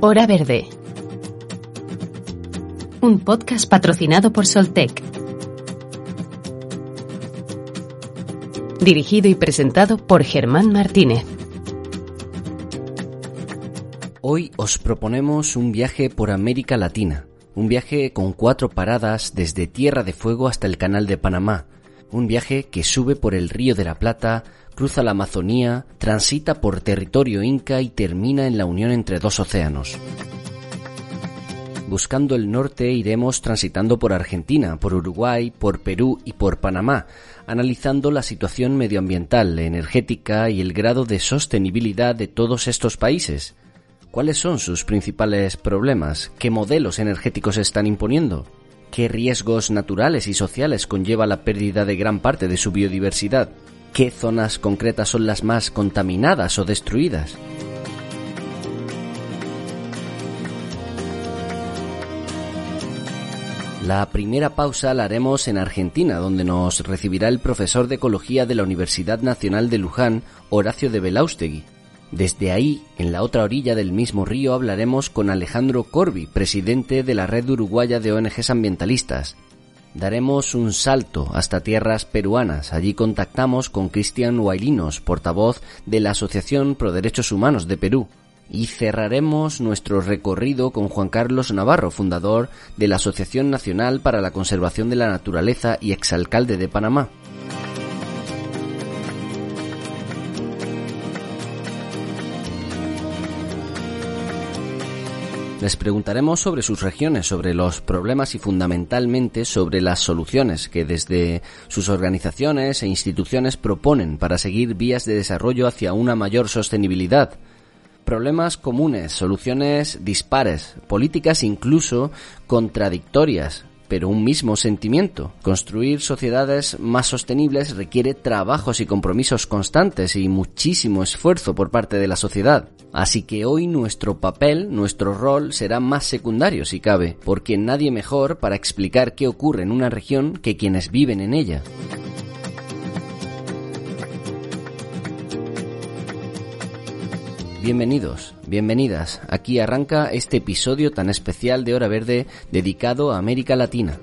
Hora Verde. Un podcast patrocinado por Soltec. Dirigido y presentado por Germán Martínez. Hoy os proponemos un viaje por América Latina, un viaje con cuatro paradas desde Tierra de Fuego hasta el Canal de Panamá, un viaje que sube por el Río de la Plata, cruza la Amazonía, transita por territorio inca y termina en la unión entre dos océanos. Buscando el norte iremos transitando por Argentina, por Uruguay, por Perú y por Panamá, analizando la situación medioambiental, energética y el grado de sostenibilidad de todos estos países. ¿Cuáles son sus principales problemas? ¿Qué modelos energéticos están imponiendo? ¿Qué riesgos naturales y sociales conlleva la pérdida de gran parte de su biodiversidad? Qué zonas concretas son las más contaminadas o destruidas. La primera pausa la haremos en Argentina, donde nos recibirá el profesor de Ecología de la Universidad Nacional de Luján, Horacio de Belaustegui. Desde ahí, en la otra orilla del mismo río, hablaremos con Alejandro Corbi, presidente de la Red Uruguaya de ONGs Ambientalistas, Daremos un salto hasta tierras peruanas. Allí contactamos con Cristian Huaylinos, portavoz de la Asociación Pro Derechos Humanos de Perú. Y cerraremos nuestro recorrido con Juan Carlos Navarro, fundador de la Asociación Nacional para la Conservación de la Naturaleza y exalcalde de Panamá. Les preguntaremos sobre sus regiones, sobre los problemas y fundamentalmente sobre las soluciones que desde sus organizaciones e instituciones proponen para seguir vías de desarrollo hacia una mayor sostenibilidad. Problemas comunes, soluciones dispares, políticas incluso contradictorias, pero un mismo sentimiento. Construir sociedades más sostenibles requiere trabajos y compromisos constantes y muchísimo esfuerzo por parte de la sociedad. Así que hoy nuestro papel, nuestro rol será más secundario si cabe, porque nadie mejor para explicar qué ocurre en una región que quienes viven en ella. Bienvenidos, bienvenidas. Aquí arranca este episodio tan especial de Hora Verde dedicado a América Latina.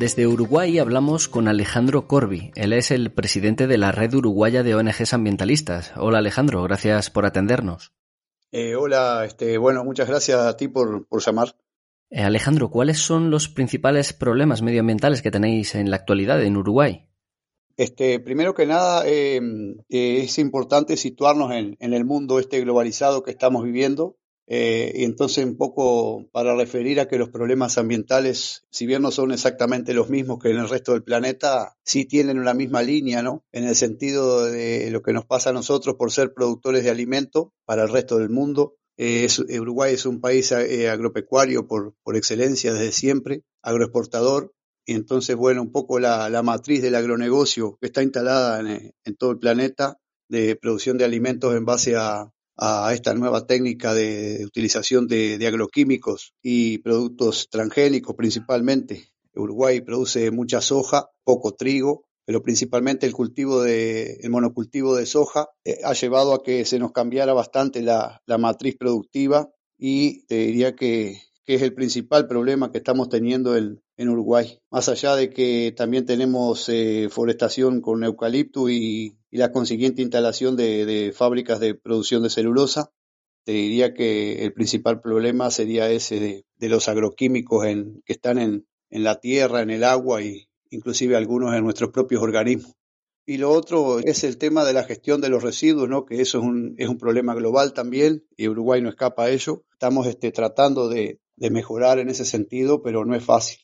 Desde Uruguay hablamos con Alejandro Corbi. Él es el presidente de la Red Uruguaya de ONGs Ambientalistas. Hola Alejandro, gracias por atendernos. Eh, hola, este, bueno, muchas gracias a ti por, llamar. Eh, Alejandro, ¿cuáles son los principales problemas medioambientales que tenéis en la actualidad en Uruguay? Este, primero que nada, eh, es importante situarnos en, en, el mundo este globalizado que estamos viviendo. Eh, y entonces un poco para referir a que los problemas ambientales, si bien no son exactamente los mismos que en el resto del planeta, sí tienen una misma línea, ¿no? En el sentido de lo que nos pasa a nosotros por ser productores de alimento para el resto del mundo. Eh, Uruguay es un país eh, agropecuario por, por excelencia desde siempre, agroexportador, y entonces, bueno, un poco la, la matriz del agronegocio que está instalada en todo el planeta de producción de alimentos en base a, a esta nueva técnica de, utilización de, agroquímicos y productos transgénicos principalmente. Uruguay produce mucha soja, poco trigo, pero principalmente el cultivo de, el monocultivo de soja eh, ha llevado a que se nos cambiara bastante la, matriz productiva y te diría que, es el principal problema que estamos teniendo en, Uruguay. Más allá de que también tenemos eh, forestación con eucalipto y, y la consiguiente instalación de, fábricas de producción de celulosa. Te diría que el principal problema sería ese de, los agroquímicos en, que están en, la tierra, en el agua y inclusive algunos en nuestros propios organismos. Y lo otro es el tema de la gestión de los residuos, ¿no? que eso es un, es un problema global también y Uruguay no escapa a ello. Estamos este, tratando de mejorar en ese sentido, pero no es fácil.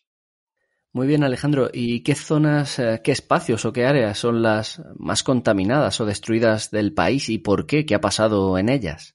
Muy bien, Alejandro. ¿Y qué zonas, eh, qué espacios o qué áreas son las más contaminadas o destruidas del país y por qué? ¿Qué ha pasado en ellas?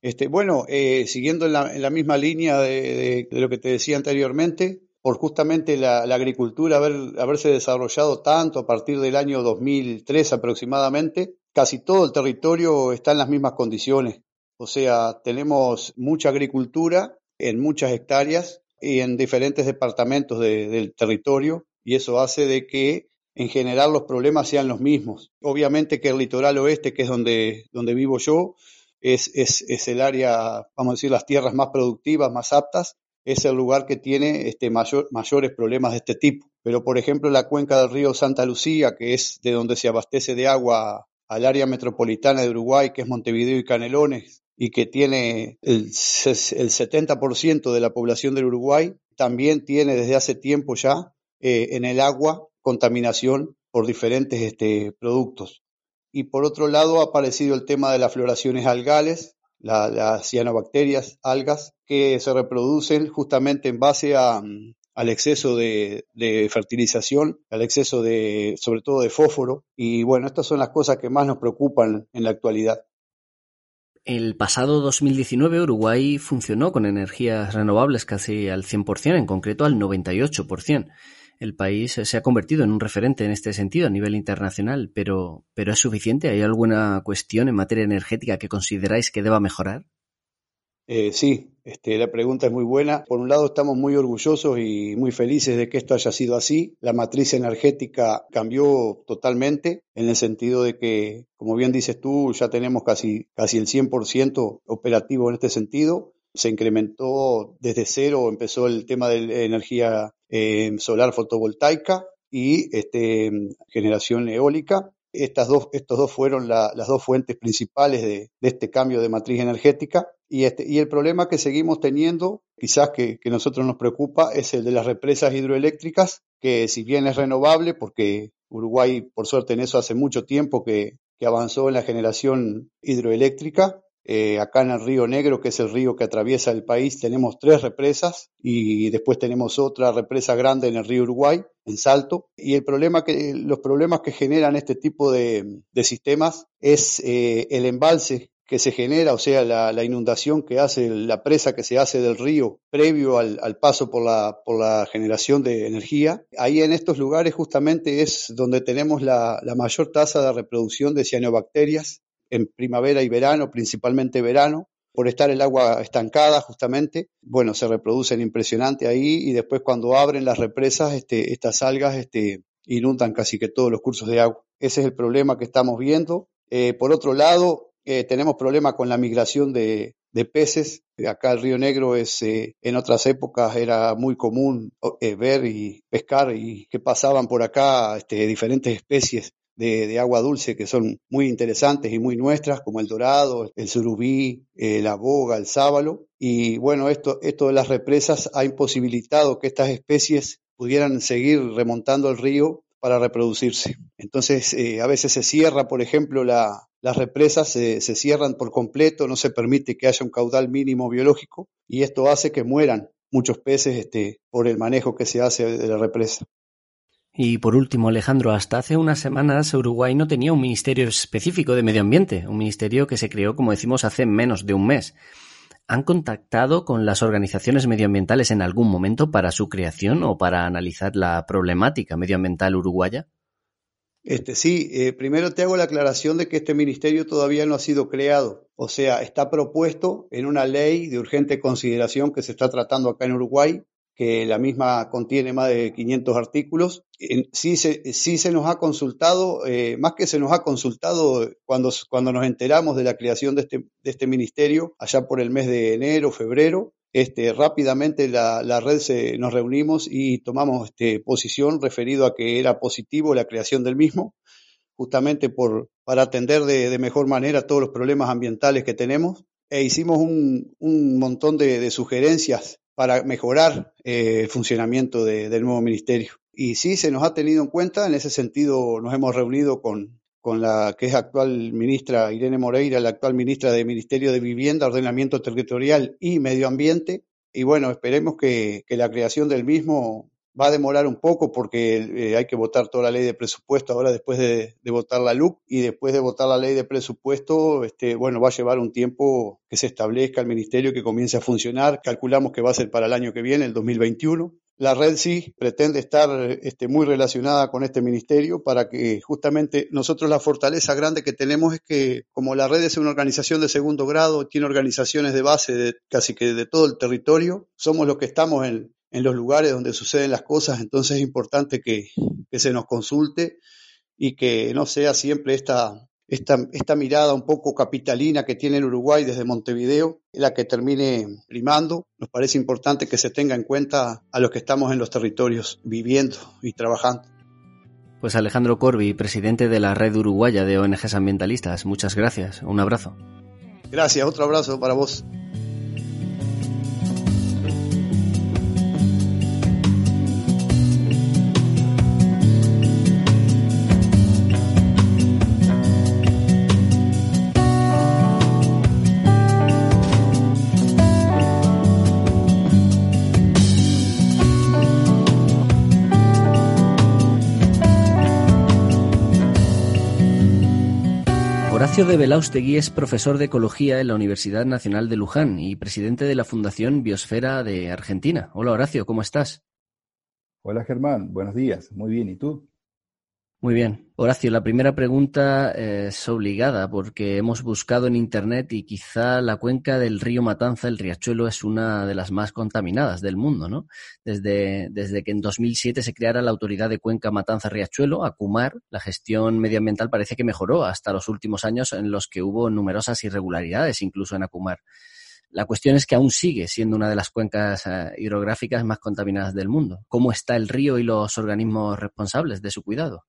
Este, bueno, eh, siguiendo en la, misma línea de, lo que te decía anteriormente, por justamente la, agricultura haber, haberse desarrollado tanto a partir del año 2003 aproximadamente, casi todo el territorio está en las mismas condiciones. O sea, tenemos mucha agricultura en muchas hectáreas y en diferentes departamentos del territorio y eso hace de que en general los problemas sean los mismos. Obviamente que el litoral oeste, que es donde, donde vivo yo, es, es, es el área, vamos a decir, las tierras más productivas, más aptas, es el lugar que tiene este, mayor, mayores problemas de este tipo. Pero, por ejemplo, la cuenca del río Santa Lucía, que es de donde se abastece de agua al área metropolitana de Uruguay, que es Montevideo y Canelones, y que tiene el, el 70% de la población del Uruguay, también tiene desde hace tiempo ya eh, en el agua contaminación por diferentes este, productos. Y por otro lado ha aparecido el tema de las floraciones algales, las cianobacterias, algas, que se reproducen justamente en base a, al exceso de, de, fertilización, al exceso de, sobre todo de fósforo. Y bueno, estas son las cosas que más nos preocupan en la actualidad. El pasado 2019 Uruguay funcionó con energías renovables casi al 100%, en concreto al 98%. El país se ha convertido en un referente en este sentido a nivel internacional, pero, pero ¿es suficiente? ¿Hay alguna cuestión en materia energética que consideráis que deba mejorar? Eh, sí, este, la pregunta es muy buena. Por un lado, estamos muy orgullosos y muy felices de que esto haya sido así. La matriz energética cambió totalmente en el sentido de que, como bien dices tú, ya tenemos casi, casi el 100% operativo en este sentido. Se incrementó desde cero, empezó el tema de energía eh, solar fotovoltaica y este, generación eólica estas dos, estos dos fueron las dos fuentes principales de, este cambio de matriz energética. Y, este, y el problema que seguimos teniendo, quizás que, nosotros nos preocupa, es el de las represas hidroeléctricas, que si bien es renovable, porque Uruguay, por suerte, en eso hace mucho tiempo que, que avanzó en la generación hidroeléctrica, eh, acá en el Río Negro, que es el río que atraviesa el país, tenemos tres represas y después tenemos otra represa grande en el río Uruguay, en Salto. Y el problema que, los problemas que generan este tipo de, sistemas es eh, el embalse que se genera, o sea, la, inundación que hace, la presa que se hace del río previo al, paso por la, por la generación de energía. Ahí en estos lugares justamente es donde tenemos la, mayor tasa de reproducción de cianobacterias en primavera y verano, principalmente verano, por estar el agua estancada justamente, bueno, se reproducen impresionante ahí y después cuando abren las represas, este, estas algas este, inundan casi que todos los cursos de agua. Ese es el problema que estamos viendo. Eh, por otro lado, eh, tenemos problemas con la migración de, peces. Acá el Río Negro es, eh, en otras épocas era muy común ver y pescar y que pasaban por acá este, diferentes especies de, agua dulce que son muy interesantes y muy nuestras, como el dorado, el surubí, eh, la boga, el sábalo. Y bueno, esto, esto de las represas ha imposibilitado que estas especies pudieran seguir remontando el río para reproducirse. Entonces, eh, a veces se cierra, por ejemplo, la, las represas se, se, cierran por completo, no se permite que haya un caudal mínimo biológico y esto hace que mueran muchos peces este, por el manejo que se hace de la represa. Y por último, Alejandro, hasta hace unas semanas Uruguay no tenía un ministerio específico de medio ambiente, un ministerio que se creó, como decimos, hace menos de un mes. ¿Han contactado con las organizaciones medioambientales en algún momento para su creación o para analizar la problemática medioambiental uruguaya? Este, sí, eh, primero te hago la aclaración de que este ministerio todavía no ha sido creado, o sea, está propuesto en una ley de urgente consideración que se está tratando acá en Uruguay, que la misma contiene más de 500 artículos. Sí se, sí se nos ha consultado, eh, más que se nos ha consultado cuando, cuando nos enteramos de la creación de este, de este ministerio, allá por el mes de enero, febrero, este, rápidamente la, la red se, nos reunimos y tomamos este, posición referido a que era positivo la creación del mismo, justamente por, para atender de, de mejor manera todos los problemas ambientales que tenemos. E hicimos un, un montón de, de sugerencias para mejorar eh, el funcionamiento del nuevo ministerio. Y sí, se nos ha tenido en cuenta, en ese sentido nos hemos reunido con, con la que es actual ministra Irene Moreira, la actual ministra del Ministerio de Vivienda, Ordenamiento Territorial y Medio Ambiente. Y bueno, esperemos que, que la creación del mismo va a demorar un poco porque eh, hay que votar toda la ley de presupuesto ahora después de, votar la LUC y después de votar la ley de presupuesto, este, bueno, va a llevar un tiempo que se establezca el ministerio, que comience a funcionar. Calculamos que va a ser para el año que viene, el 2021. La red sí pretende estar este, muy relacionada con este ministerio para que justamente nosotros la fortaleza grande que tenemos es que como la red es una organización de segundo grado, tiene organizaciones de base de casi que de todo el territorio, somos los que estamos en, los lugares donde suceden las cosas, entonces es importante que se nos consulte y que no sea siempre esta, esta, esta mirada un poco capitalina que tiene el Uruguay desde Montevideo, la que termine primando. Nos parece importante que se tenga en cuenta a los que estamos en los territorios viviendo y trabajando. Pues Alejandro Corbi, presidente de la Red Uruguaya de ONGs Ambientalistas, muchas gracias. Un abrazo. Gracias, otro abrazo para vos. Ignacio de Belaustegui es profesor de Ecología en la Universidad Nacional de Luján y presidente de la Fundación Biosfera de Argentina. Hola Horacio, ¿cómo estás? Hola Germán, buenos días. Muy bien, ¿y tú? Muy bien. Horacio, la primera pregunta es obligada porque hemos buscado en Internet y quizá la cuenca del río Matanza, el riachuelo, es una de las más contaminadas del mundo, ¿no? Desde, desde que en 2007 se creara la Autoridad de Cuenca Matanza-Riachuelo, ACUMAR, la gestión medioambiental parece que mejoró hasta los últimos años en los que hubo numerosas irregularidades, incluso en ACUMAR. La cuestión es que aún sigue siendo una de las cuencas eh, hidrográficas más contaminadas del mundo. ¿Cómo está el río y los organismos responsables de su cuidado?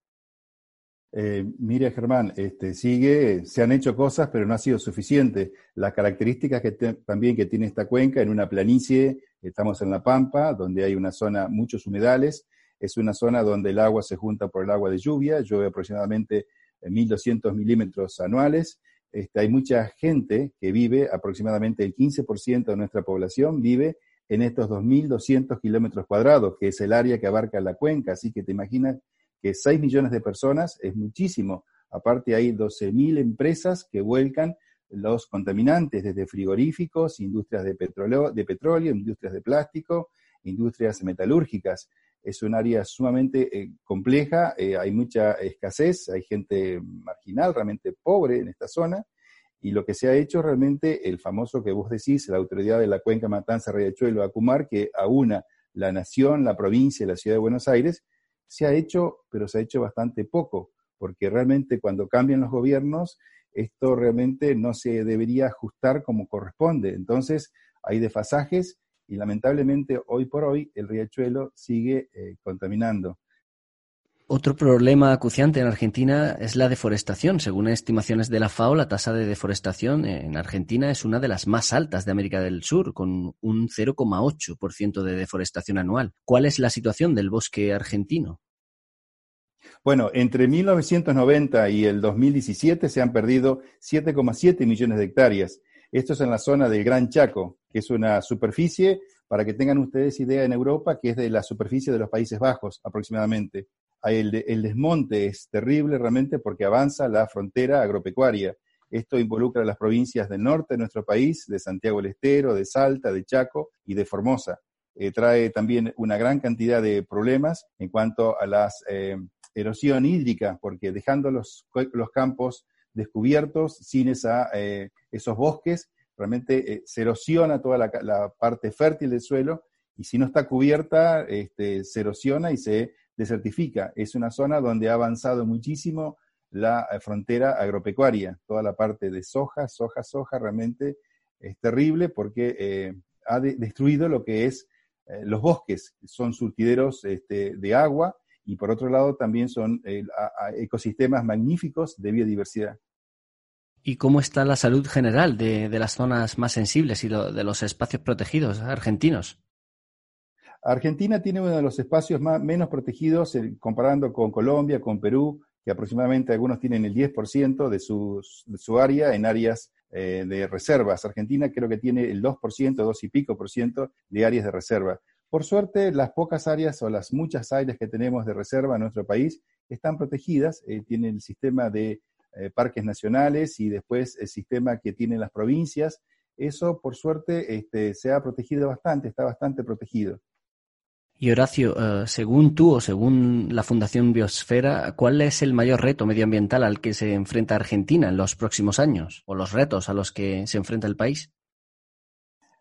Eh, mire, Germán, este, sigue, se han hecho cosas, pero no ha sido suficiente. Las características que también que tiene esta cuenca, en una planicie, estamos en La Pampa, donde hay una zona, muchos humedales, es una zona donde el agua se junta por el agua de lluvia, llueve aproximadamente 1.200 milímetros anuales. Este, hay mucha gente que vive, aproximadamente el 15% de nuestra población vive en estos 2.200 kilómetros cuadrados, que es el área que abarca la cuenca, así que te imaginas que 6 millones de personas es muchísimo. Aparte hay 12.000 empresas que vuelcan los contaminantes desde frigoríficos, industrias de petróleo, de petróleo industrias de plástico, industrias metalúrgicas. Es un área sumamente eh, compleja, eh, hay mucha escasez, hay gente marginal, realmente pobre en esta zona, y lo que se ha hecho realmente, el famoso que vos decís, la autoridad de la cuenca Matanza, Riachuelo, Acumar, que aúna la nación, la provincia y la ciudad de Buenos Aires, se ha hecho, pero se ha hecho bastante poco, porque realmente cuando cambian los gobiernos, esto realmente no se debería ajustar como corresponde. Entonces, hay desfasajes y lamentablemente hoy por hoy el riachuelo sigue eh, contaminando. Otro problema acuciante en Argentina es la deforestación. Según estimaciones de la FAO, la tasa de deforestación en Argentina es una de las más altas de América del Sur, con un 0,8% de deforestación anual. ¿Cuál es la situación del bosque argentino? Bueno, entre 1990 y el 2017 se han perdido 7,7 millones de hectáreas. Esto es en la zona del Gran Chaco, que es una superficie, para que tengan ustedes idea en Europa, que es de la superficie de los Países Bajos aproximadamente el, desmonte es terrible realmente porque avanza la frontera agropecuaria. Esto involucra a las provincias del norte de nuestro país, de Santiago del Estero, de Salta, de Chaco y de Formosa. Eh, trae también una gran cantidad de problemas en cuanto a la eh, erosión hídrica, porque dejando los, los campos descubiertos, sin esa, eh, esos bosques, realmente se erosiona toda la, parte fértil del suelo y si no está cubierta, este, se erosiona y se desertifica. Es una zona donde ha avanzado muchísimo la eh, frontera agropecuaria. Toda la parte de soja, soja, soja, realmente es terrible porque eh, ha destruido lo que es eh, los bosques. Son surtideros este, de agua y por otro lado también son ecosistemas magníficos de biodiversidad. ¿Y cómo está la salud general de, las zonas más sensibles y de los espacios protegidos argentinos? Argentina tiene uno de los espacios más, menos protegidos eh, comparando con Colombia, con Perú, que aproximadamente algunos tienen el 10% de, de su área en áreas eh, de reservas. Argentina creo que tiene el 2%, 2 y pico por ciento de áreas de reserva. Por suerte, las pocas áreas o las muchas áreas que tenemos de reserva en nuestro país están protegidas. Eh, tienen el sistema de parques nacionales y después el sistema que tienen las provincias. Eso, por suerte, este, se ha protegido bastante, está bastante protegido. Y Horacio, eh, según tú o según la Fundación Biosfera, ¿cuál es el mayor reto medioambiental al que se enfrenta Argentina en los próximos años? ¿O los retos a los que se enfrenta el país?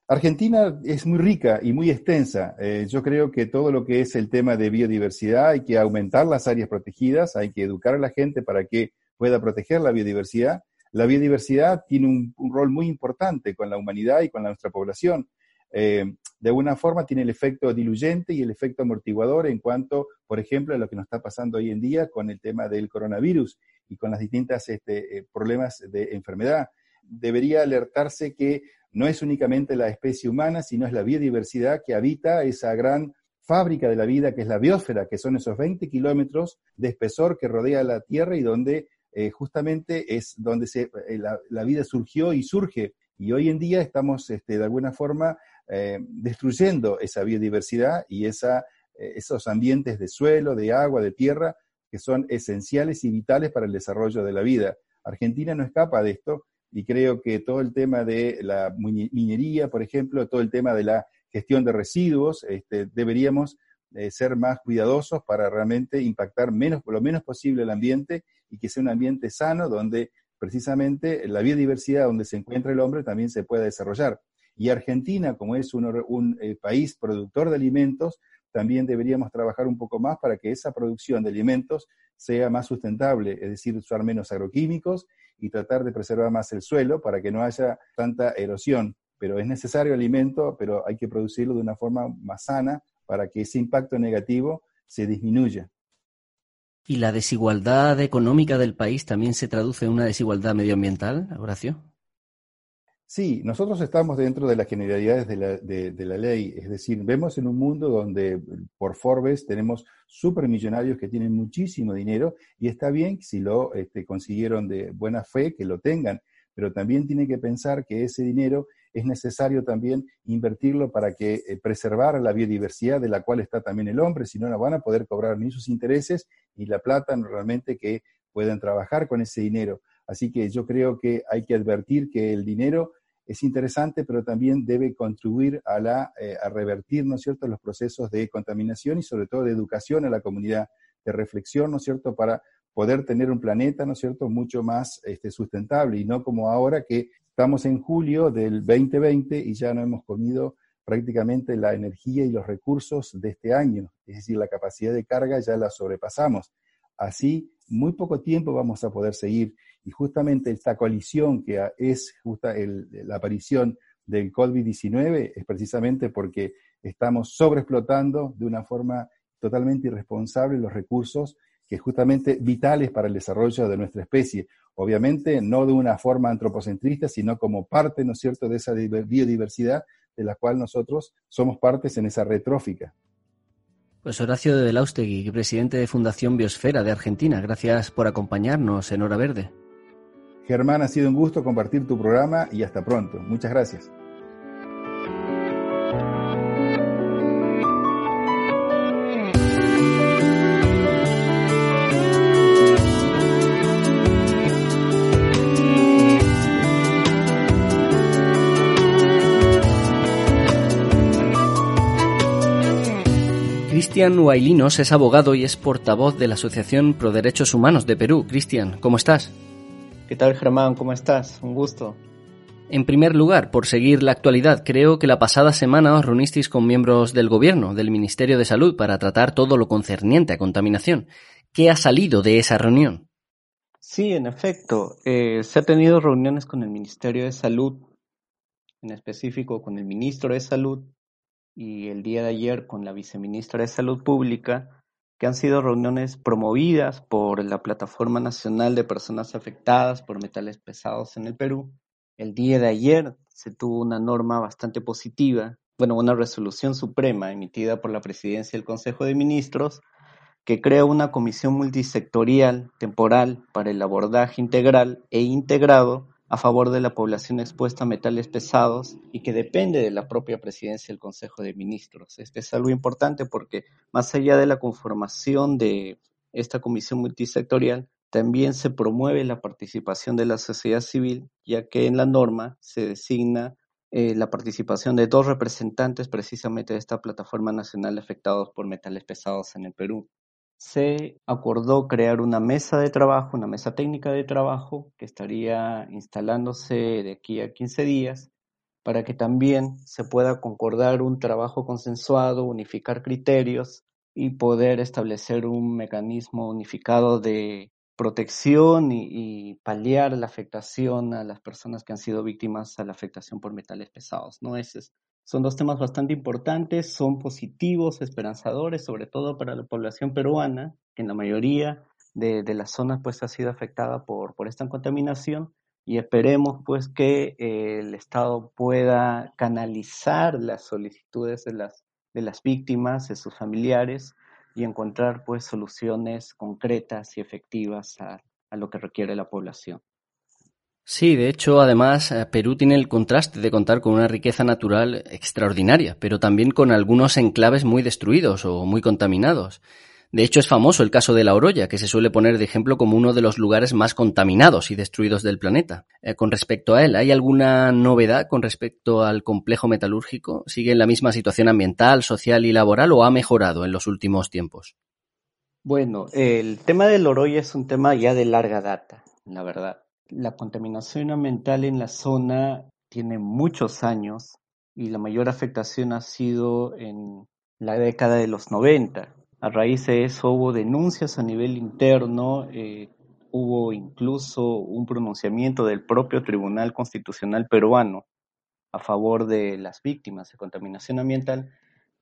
Argentina es muy rica y muy extensa. Eh, yo creo que todo lo que es el tema de biodiversidad hay que aumentar las áreas protegidas, hay que educar a la gente para que pueda proteger la biodiversidad. La biodiversidad tiene un, rol muy importante con la humanidad y con la, nuestra población. Eh, de alguna forma tiene el efecto diluyente y el efecto amortiguador en cuanto, por ejemplo, a lo que nos está pasando hoy en día con el tema del coronavirus y con las distintas este, eh, problemas de enfermedad. Debería alertarse que no es únicamente la especie humana, sino es la biodiversidad que habita esa gran fábrica de la vida que es la biosfera, que son esos 20 kilómetros de espesor que rodea la Tierra y donde eh, justamente es donde la, la, vida surgió y surge. Y hoy en día estamos este, de alguna forma eh, destruyendo esa biodiversidad y esa, eh, esos ambientes de suelo, de agua, de tierra, que son esenciales y vitales para el desarrollo de la vida. Argentina no escapa de esto y creo que todo el tema de la minería, por ejemplo, todo el tema de la gestión de residuos, este, deberíamos eh, ser más cuidadosos para realmente impactar menos, lo menos posible el ambiente y que sea un ambiente sano donde precisamente la biodiversidad donde se encuentra el hombre también se pueda desarrollar. Y Argentina, como es un, eh, país productor de alimentos, también deberíamos trabajar un poco más para que esa producción de alimentos sea más sustentable, es decir, usar menos agroquímicos y tratar de preservar más el suelo para que no haya tanta erosión. Pero es necesario alimento, pero hay que producirlo de una forma más sana para que ese impacto negativo se disminuya. ¿Y la desigualdad económica del país también se traduce en una desigualdad medioambiental, Horacio? Sí, nosotros estamos dentro de las generalidades de la, de, la, ley, es decir, vemos en un mundo donde por Forbes tenemos supermillonarios que tienen muchísimo dinero y está bien si lo este, consiguieron de buena fe que lo tengan, pero también tiene que pensar que ese dinero es necesario también invertirlo para que eh, preservar la biodiversidad de la cual está también el hombre, si no, no van a poder cobrar ni sus intereses ni la plata realmente que puedan trabajar con ese dinero. Así que yo creo que hay que advertir que el dinero es interesante, pero también debe contribuir a, la, eh, a revertir, ¿no es cierto?, los procesos de contaminación y sobre todo de educación a la comunidad, de reflexión, ¿no es cierto?, para poder tener un planeta, ¿no es cierto?, mucho más este, sustentable y no como ahora que estamos en julio del 2020 y ya no hemos comido prácticamente la energía y los recursos de este año, es decir, la capacidad de carga ya la sobrepasamos. Así, muy poco tiempo vamos a poder seguir. Y justamente esta colisión que es justa la aparición del COVID-19 es precisamente porque estamos sobreexplotando de una forma totalmente irresponsable los recursos que justamente vitales para el desarrollo de nuestra especie. Obviamente no de una forma antropocentrista, sino como parte, ¿no es cierto?, de esa biodiversidad de la cual nosotros somos partes en esa retrófica. Pues Horacio de Delaustegui, presidente de Fundación Biosfera de Argentina, gracias por acompañarnos en Hora Verde. Germán, ha sido un gusto compartir tu programa y hasta pronto. Muchas gracias. Cristian Huaylinos es abogado y es portavoz de la Asociación Pro Derechos Humanos de Perú. Cristian, ¿cómo estás? ¿Qué tal Germán? ¿Cómo estás? Un gusto. En primer lugar, por seguir la actualidad, creo que la pasada semana os reunisteis con miembros del Gobierno, del Ministerio de Salud, para tratar todo lo concerniente a contaminación. ¿Qué ha salido de esa reunión? Sí, en efecto, eh, se ha tenido reuniones con el Ministerio de Salud, en específico con el Ministro de Salud, y el día de ayer con la viceministra de Salud Pública, que han sido reuniones promovidas por la Plataforma Nacional de Personas Afectadas por Metales Pesados en el Perú. El día de ayer se tuvo una norma bastante positiva, bueno, una resolución suprema emitida por la Presidencia del Consejo de Ministros que crea una comisión multisectorial temporal para el abordaje integral e integrado a favor de la población expuesta a metales pesados y que depende de la propia presidencia del Consejo de Ministros. Este es algo importante porque más allá de la conformación de esta comisión multisectorial, también se promueve la participación de la sociedad civil, ya que en la norma se designa eh, la participación de dos representantes precisamente de esta plataforma nacional afectados por metales pesados en el Perú. Se acordó crear una mesa de trabajo, una mesa técnica de trabajo que estaría instalándose de aquí a 15 días para que también se pueda concordar un trabajo consensuado, unificar criterios y poder establecer un mecanismo unificado de protección y, paliar la afectación a las personas que han sido víctimas a la afectación por metales pesados. ¿no? Son dos temas bastante importantes, son positivos, esperanzadores, sobre todo para la población peruana, que en la mayoría de, las zonas pues ha sido afectada por, esta contaminación y esperemos pues que eh, el Estado pueda canalizar las solicitudes de las, de las víctimas, de sus familiares, y encontrar pues soluciones concretas y efectivas a, lo que requiere la población. Sí, de hecho, además, eh, Perú tiene el contraste de contar con una riqueza natural extraordinaria, pero también con algunos enclaves muy destruidos o muy contaminados. De hecho, es famoso el caso de La Oroya, que se suele poner de ejemplo como uno de los lugares más contaminados y destruidos del planeta. Eh, con respecto a él, ¿hay alguna novedad con respecto al complejo metalúrgico? ¿Sigue en la misma situación ambiental, social y laboral o ha mejorado en los últimos tiempos? Bueno, el tema de La Oroya es un tema ya de larga data, la verdad. La contaminación ambiental en la zona tiene muchos años y la mayor afectación ha sido en la década de los 90 a raíz de eso hubo denuncias a nivel interno, eh, hubo incluso un pronunciamiento del propio Tribunal Constitucional peruano a favor de las víctimas de contaminación ambiental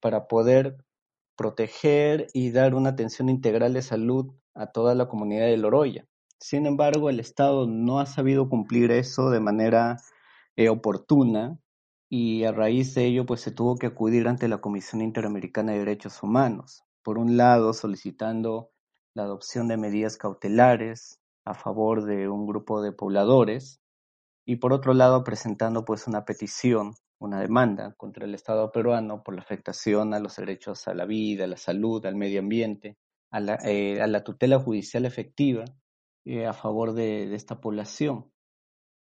para poder proteger y dar una atención integral de salud a toda la comunidad de Loroya. Sin embargo, el Estado no ha sabido cumplir eso de manera eh, oportuna y a raíz de ello pues se tuvo que acudir ante la Comisión Interamericana de Derechos Humanos. Por un lado solicitando la adopción de medidas cautelares a favor de un grupo de pobladores y por otro lado presentando pues una petición, una demanda contra el Estado peruano por la afectación a los derechos a la vida, a la salud, al medio ambiente, a la, eh, tutela judicial efectiva eh, a favor de, esta población.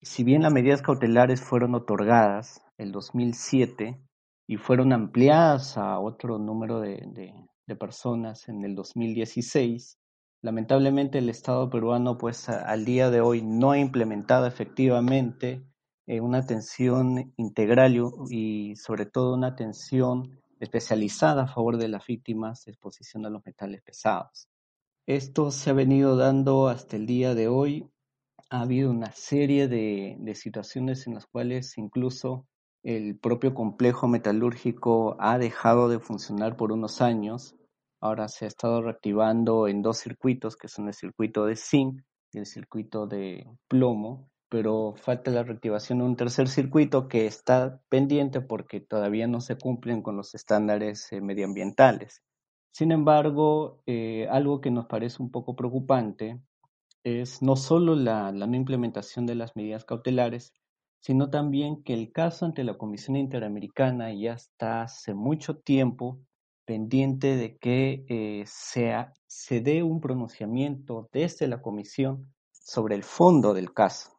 Si bien las medidas cautelares fueron otorgadas el 2007 y fueron ampliadas a otro número de, personas en el 2016. Lamentablemente el Estado peruano pues al día de hoy no ha implementado efectivamente eh, una atención integral y sobre todo una atención especializada a favor de las víctimas de exposición a los metales pesados. Esto se ha venido dando hasta el día de hoy. Ha habido una serie de, situaciones en las cuales incluso el propio complejo metalúrgico ha dejado de funcionar por unos años Ahora se ha estado reactivando en dos circuitos, que son el circuito de zinc y el circuito de plomo, pero falta la reactivación de un tercer circuito que está pendiente porque todavía no se cumplen con los estándares eh, medioambientales. Sin embargo, eh, algo que nos parece un poco preocupante es no solo la no implementación de las medidas cautelares, sino también que el caso ante la Comisión Interamericana ya está hace mucho tiempo pendiente de que eh, se dé un pronunciamiento desde la comisión sobre el fondo del caso.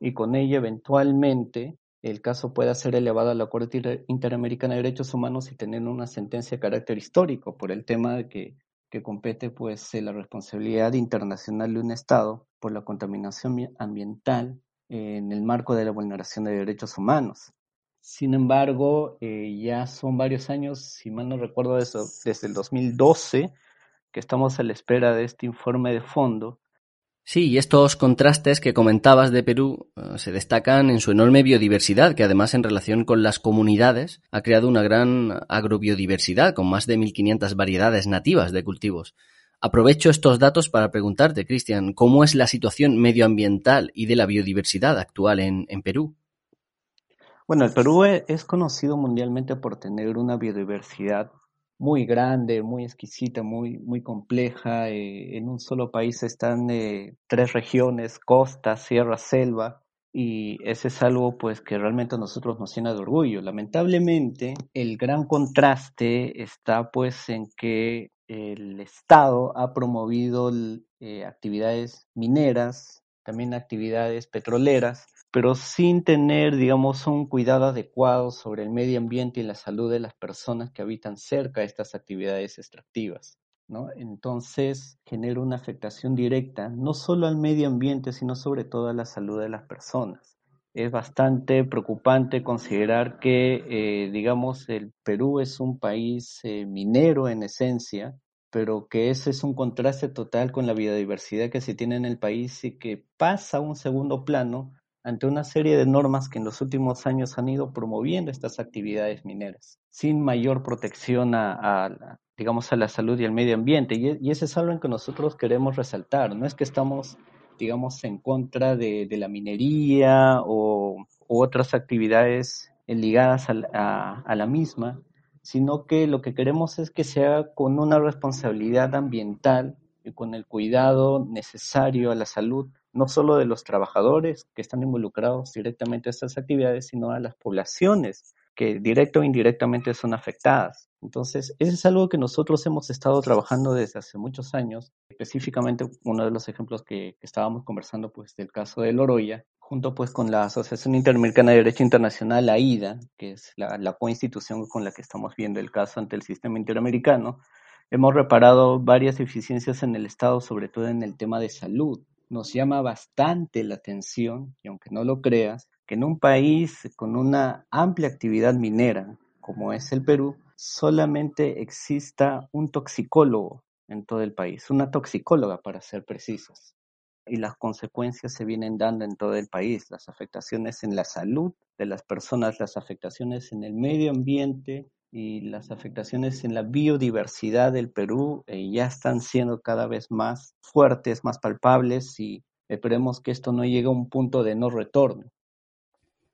Y con ello eventualmente el caso pueda ser elevado a la Corte Interamericana de Derechos Humanos y tener una sentencia de carácter histórico por el tema de que, que compete pues la responsabilidad internacional de un Estado por la contaminación ambiental en el marco de la vulneración de derechos humanos. Sin embargo, eh, ya son varios años, si mal no recuerdo, desde el 2012, que estamos a la espera de este informe de fondo. Sí, y estos contrastes que comentabas de Perú eh, se destacan en su enorme biodiversidad, que además en relación con las comunidades ha creado una gran agrobiodiversidad, con más de 1.500 variedades nativas de cultivos. Aprovecho estos datos para preguntarte, Cristian, ¿cómo es la situación medioambiental y de la biodiversidad actual en Perú? Bueno, el Perú e, es conocido mundialmente por tener una biodiversidad muy grande, muy exquisita, muy, muy compleja. Eh, en un solo país están eh, tres regiones, costa, sierra, selva, y ese es algo pues que realmente a nosotros nos llena de orgullo. Lamentablemente, el gran contraste está pues en que el Estado ha promovido eh, actividades mineras, también actividades petroleras, pero sin tener, digamos, un cuidado adecuado sobre el medio ambiente y la salud de las personas que habitan cerca de estas actividades extractivas. ¿no? Entonces genera una afectación directa no solo al medio ambiente, sino sobre todo a la salud de las personas. Es bastante preocupante considerar que, eh, digamos, el Perú es un país eh, minero en esencia, pero que ese es un contraste total con la biodiversidad que se tiene en el país y que pasa a un segundo plano ante una serie de normas que en los últimos años han ido promoviendo estas actividades mineras, sin mayor protección a, digamos, a la salud y al medio ambiente. Y, y ese es algo en que nosotros queremos resaltar. No es que estamos, digamos, en contra de, la minería o otras actividades ligadas a, a, la misma, sino que lo que queremos es que sea con una responsabilidad ambiental y con el cuidado necesario a la salud, no solo de los trabajadores que están involucrados directamente a estas actividades, sino a las poblaciones que directo o indirectamente son afectadas. Entonces, eso es algo que nosotros hemos estado trabajando desde hace muchos años. Específicamente, uno de los ejemplos que, estábamos conversando, pues, del caso de Loroya, junto pues con la Asociación Interamericana de Derecho Internacional, AIDA, que es la, la coinstitución con la que estamos viendo el caso ante el sistema interamericano, hemos reparado varias deficiencias en el Estado, sobre todo en el tema de salud. Nos llama bastante la atención, y aunque no lo creas, que en un país con una amplia actividad minera, como es el Perú, solamente exista un toxicólogo en todo el país, una toxicóloga para ser precisos. Y las consecuencias se vienen dando en todo el país, las afectaciones en la salud de las personas, las afectaciones en el medio ambiente y las afectaciones en la biodiversidad del Perú eh, ya están siendo cada vez más fuertes, más palpables y esperemos que esto no llegue a un punto de no retorno.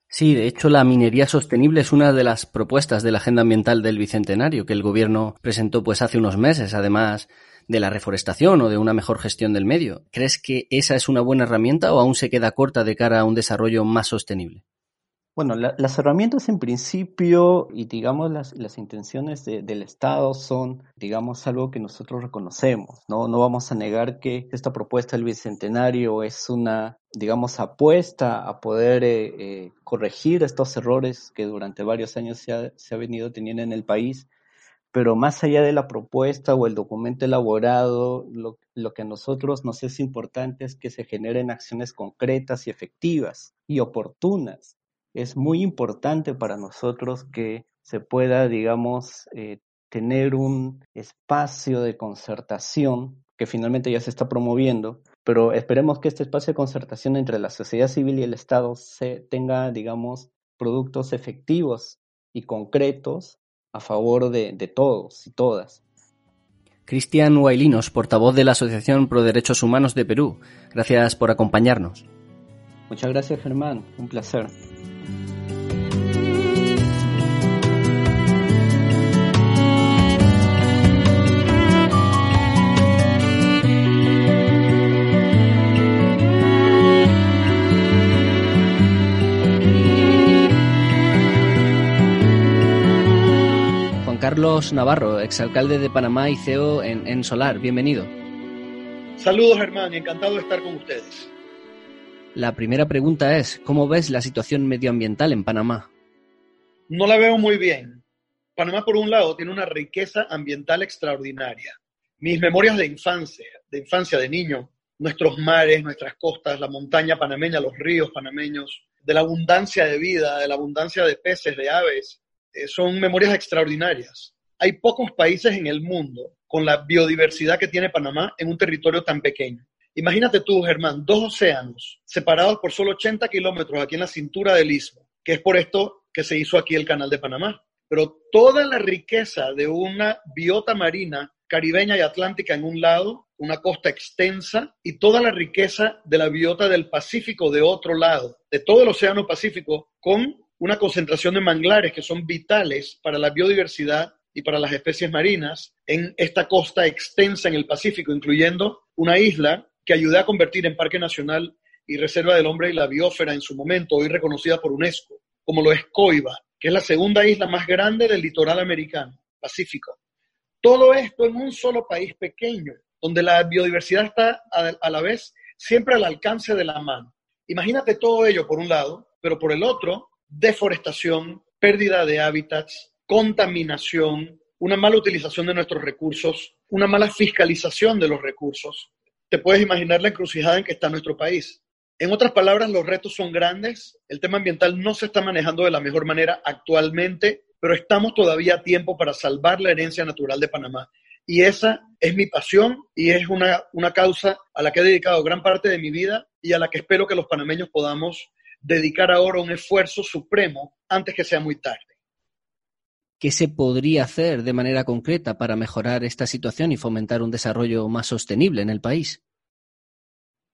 Sí, de hecho la minería sostenible es una de las propuestas de la agenda ambiental del Bicentenario que el gobierno presentó pues hace unos meses, además de la reforestación o de una mejor gestión del medio. ¿Crees que esa es una buena herramienta o aún se queda corta de cara a un desarrollo más sostenible? Bueno, las herramientas en principio y digamos las, las intenciones del Estado son, digamos, algo que nosotros reconocemos, ¿no? No vamos a negar que esta propuesta del Bicentenario es una, digamos, apuesta a poder eh, eh, corregir estos errores que durante varios años se ha, se ha venido teniendo en el país, pero más allá de la propuesta o el documento elaborado, lo, lo que a nosotros nos es importante es que se generen acciones concretas y efectivas y oportunas es muy importante para nosotros que se pueda, digamos, eh, tener un espacio de concertación que finalmente ya se está promoviendo, pero esperemos que este espacio de concertación entre la sociedad civil y el Estado se tenga, digamos, productos efectivos y concretos a favor de, de todos y todas. Cristian Huaylinos, portavoz de la Asociación Pro Derechos Humanos de Perú. Gracias por acompañarnos. Muchas gracias, Germán. Un placer. Carlos Navarro, exalcalde de Panamá y CEO en, Solar. Bienvenido. Saludos, Germán. Encantado de estar con ustedes. La primera pregunta es, ¿cómo ves la situación medioambiental en Panamá? No la veo muy bien. Panamá, por un lado, tiene una riqueza ambiental extraordinaria. Mis memorias de infancia, de infancia, de niño, nuestros mares, nuestras costas, la montaña panameña, los ríos panameños, de la abundancia de vida, de la abundancia de peces, de aves, son memorias extraordinarias. Hay pocos países en el mundo con la biodiversidad que tiene Panamá en un territorio tan pequeño. Imagínate tú, Germán, dos océanos separados por solo 80 kilómetros aquí en la cintura del istmo, que es por esto que se hizo aquí el Canal de Panamá. Pero toda la riqueza de una biota marina caribeña y atlántica en un lado, una costa extensa, y toda la riqueza de la biota del Pacífico de otro lado, de todo el Océano Pacífico, con una concentración de manglares que son vitales para la biodiversidad y para las especies marinas en esta costa extensa en el Pacífico, incluyendo una isla que ayudé a convertir en Parque Nacional y Reserva del Hombre y la Biósfera en su momento, hoy reconocida por UNESCO, como lo es Coiba, que es la segunda isla más grande del litoral americano, Pacífico. Todo esto en un solo país pequeño, donde la biodiversidad está a la vez siempre al alcance de la mano. Imagínate todo ello por un lado, pero por el otro, deforestación, pérdida de hábitats, contaminación, una mala utilización de nuestros recursos, una mala fiscalización de los recursos. Te puedes imaginar la encrucijada en que está nuestro país. En otras palabras, los retos son grandes, el tema ambiental no se está manejando de la mejor manera actualmente, pero estamos todavía a tiempo para salvar la herencia natural de Panamá. Y esa es mi pasión y es una, una causa a la que he dedicado gran parte de mi vida y a la que espero que los panameños podamos dedicar ahora un esfuerzo supremo antes que sea muy tarde. ¿Qué se podría hacer de manera concreta para mejorar esta situación y fomentar un desarrollo más sostenible en el país?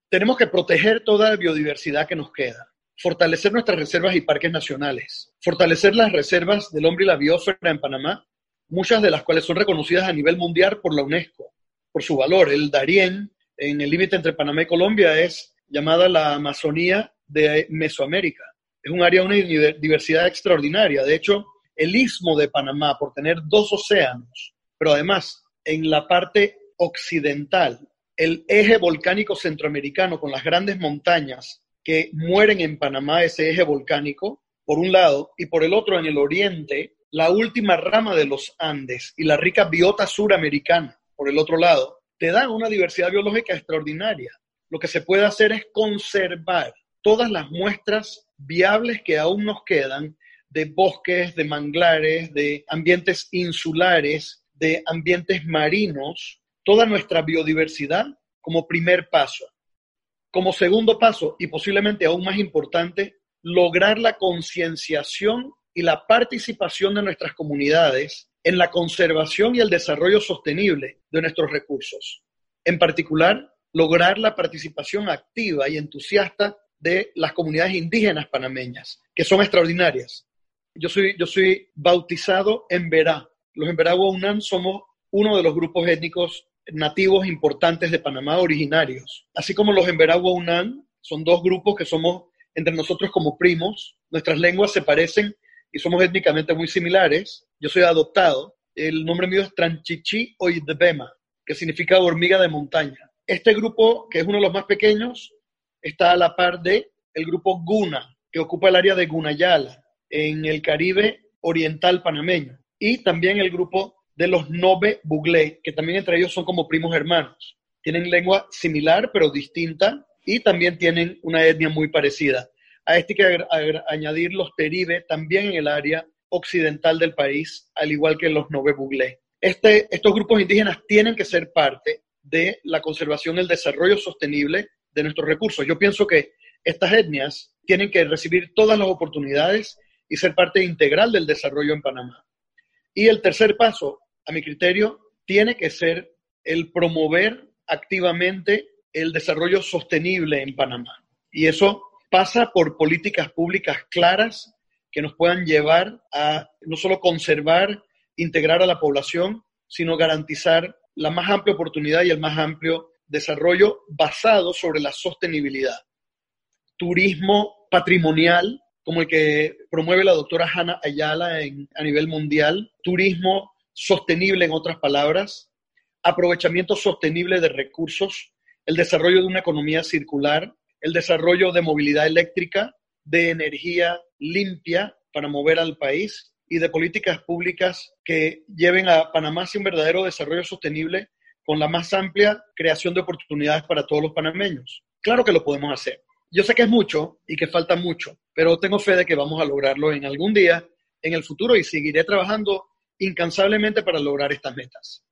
Tenemos que proteger toda la biodiversidad que nos queda, fortalecer nuestras reservas y parques nacionales, fortalecer las reservas del hombre y la biosfera en Panamá, muchas de las cuales son reconocidas a nivel mundial por la UNESCO, por su valor. El Darién, en el límite entre Panamá y Colombia, es llamada la Amazonía de Mesoamérica. Es un área de una diversidad extraordinaria. De hecho, el istmo de Panamá, por tener dos océanos, pero además en la parte occidental, el eje volcánico centroamericano con las grandes montañas que mueren en Panamá, ese eje volcánico, por un lado, y por el otro, en el oriente, la última rama de los Andes y la rica biota suramericana, por el otro lado, te dan una diversidad biológica extraordinaria. Lo que se puede hacer es conservar todas las muestras viables que aún nos quedan de bosques, de manglares, de ambientes insulares, de ambientes marinos, toda nuestra biodiversidad como primer paso. Como segundo paso, y posiblemente aún más importante, lograr la concienciación y la participación de nuestras comunidades en la conservación y el desarrollo sostenible de nuestros recursos. En particular, lograr la participación activa y entusiasta de las comunidades indígenas panameñas, que son extraordinarias. Yo soy, yo soy bautizado en Verá. Los Emberá Unán somos uno de los grupos étnicos nativos importantes de Panamá originarios. Así como los Emberá Unán son dos grupos que somos entre nosotros como primos, nuestras lenguas se parecen y somos étnicamente muy similares. Yo soy adoptado. El nombre mío es Tranchichi Oidebema, que significa hormiga de montaña. Este grupo, que es uno de los más pequeños, está a la par de el grupo Guna, que ocupa el área de Gunayala, en el Caribe oriental panameño, y también el grupo de los Nobe Buglé, que también entre ellos son como primos hermanos. Tienen lengua similar pero distinta y también tienen una etnia muy parecida. A este hay que añadir los Teribe, también en el área occidental del país, al igual que los Nobe Buglé. Este, estos grupos indígenas tienen que ser parte de la conservación el desarrollo sostenible de nuestros recursos. Yo pienso que estas etnias tienen que recibir todas las oportunidades y ser parte integral del desarrollo en Panamá. Y el tercer paso, a mi criterio, tiene que ser el promover activamente el desarrollo sostenible en Panamá. Y eso pasa por políticas públicas claras que nos puedan llevar a no solo conservar, integrar a la población, sino garantizar la más amplia oportunidad y el más amplio desarrollo basado sobre la sostenibilidad. Turismo patrimonial, como el que promueve la doctora Hanna Ayala a nivel mundial, turismo sostenible en otras palabras, aprovechamiento sostenible de recursos, el desarrollo de una economía circular, el desarrollo de movilidad eléctrica, de energía limpia para mover al país y de políticas públicas que lleven a Panamá hacia un verdadero desarrollo sostenible con la más amplia creación de oportunidades para todos los panameños. Claro que lo podemos hacer. Yo sé que es mucho y que falta mucho, pero tengo fe de que vamos a lograrlo en algún día, en el futuro, y seguiré trabajando incansablemente para lograr estas metas.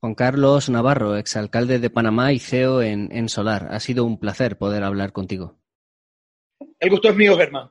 Juan Carlos Navarro, exalcalde de Panamá y CEO en, en Solar. Ha sido un placer poder hablar contigo. El gusto es mío, Germán.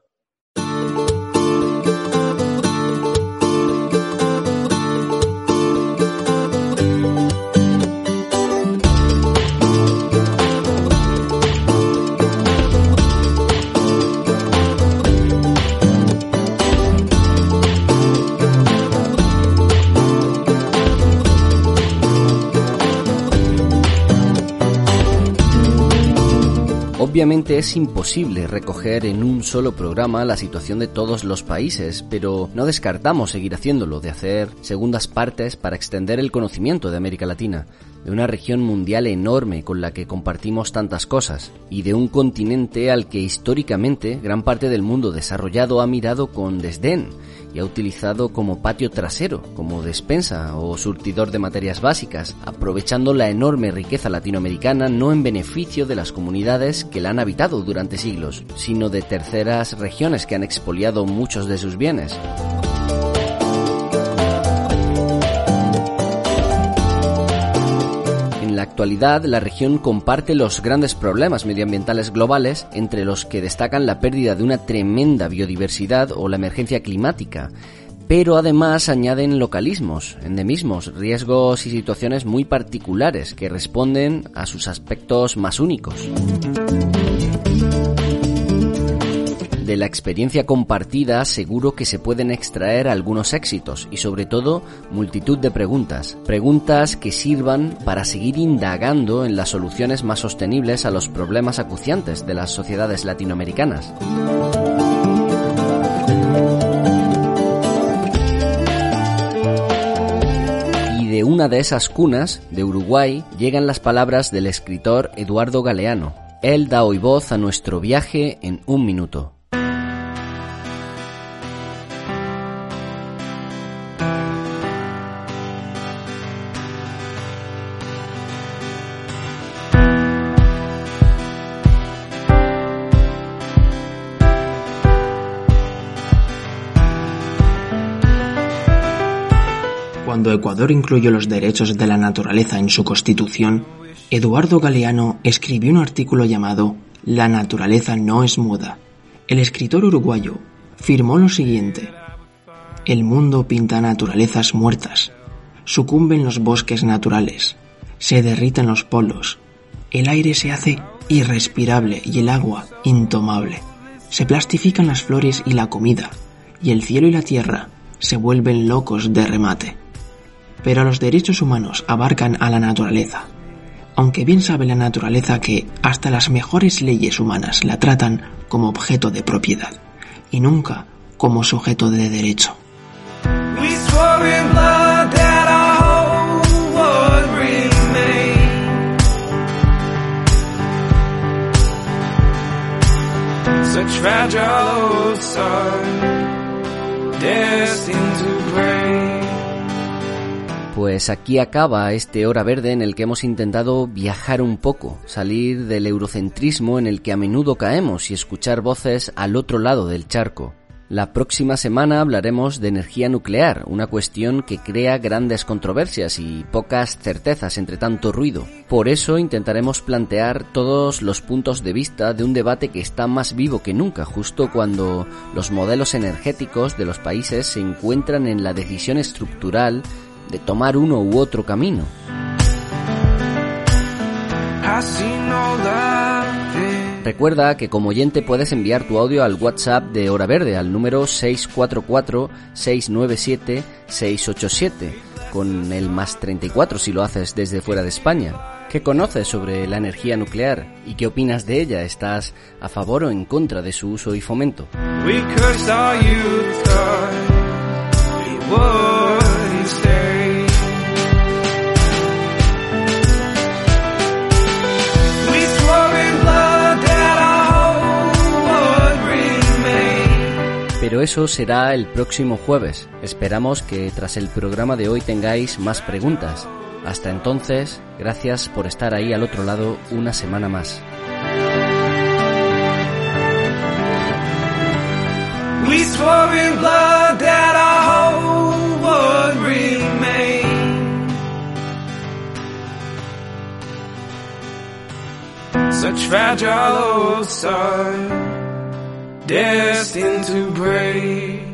Obviamente es imposible recoger en un solo programa la situación de todos los países, pero no descartamos seguir haciéndolo, de hacer segundas partes para extender el conocimiento de América Latina. De una región mundial enorme con la que compartimos tantas cosas, y de un continente al que históricamente gran parte del mundo desarrollado ha mirado con desdén y ha utilizado como patio trasero, como despensa o surtidor de materias básicas, aprovechando la enorme riqueza latinoamericana no en beneficio de las comunidades que la han habitado durante siglos, sino de terceras regiones que han expoliado muchos de sus bienes. Actualidad, la región comparte los grandes problemas medioambientales globales, entre los que destacan la pérdida de una tremenda biodiversidad o la emergencia climática, pero además añaden localismos, endemismos, riesgos y situaciones muy particulares que responden a sus aspectos más únicos. De la experiencia compartida seguro que se pueden extraer algunos éxitos y sobre todo multitud de preguntas. Preguntas que sirvan para seguir indagando en las soluciones más sostenibles a los problemas acuciantes de las sociedades latinoamericanas. Y de una de esas cunas, de Uruguay, llegan las palabras del escritor Eduardo Galeano. Él da hoy voz a nuestro viaje en un minuto. Ecuador incluyó los derechos de la naturaleza en su constitución, Eduardo Galeano escribió un artículo llamado La naturaleza no es muda. El escritor uruguayo firmó lo siguiente. El mundo pinta naturalezas muertas, sucumben los bosques naturales, se derriten los polos, el aire se hace irrespirable y el agua intomable, se plastifican las flores y la comida, y el cielo y la tierra se vuelven locos de remate pero los derechos humanos abarcan a la naturaleza. Aunque bien sabe la naturaleza que hasta las mejores leyes humanas la tratan como objeto de propiedad y nunca como sujeto de derecho. Pues aquí acaba este hora verde en el que hemos intentado viajar un poco, salir del eurocentrismo en el que a menudo caemos y escuchar voces al otro lado del charco. La próxima semana hablaremos de energía nuclear, una cuestión que crea grandes controversias y pocas certezas entre tanto ruido. Por eso intentaremos plantear todos los puntos de vista de un debate que está más vivo que nunca, justo cuando los modelos energéticos de los países se encuentran en la decisión estructural de tomar uno u otro camino. Recuerda que como oyente puedes enviar tu audio al WhatsApp de Hora Verde al número 644-697-687 con el más 34 si lo haces desde fuera de España. ¿Qué conoces sobre la energía nuclear y qué opinas de ella? ¿Estás a favor o en contra de su uso y fomento? Pero eso será el próximo jueves. Esperamos que tras el programa de hoy tengáis más preguntas. Hasta entonces, gracias por estar ahí al otro lado una semana más. Such fragile. Destined to break.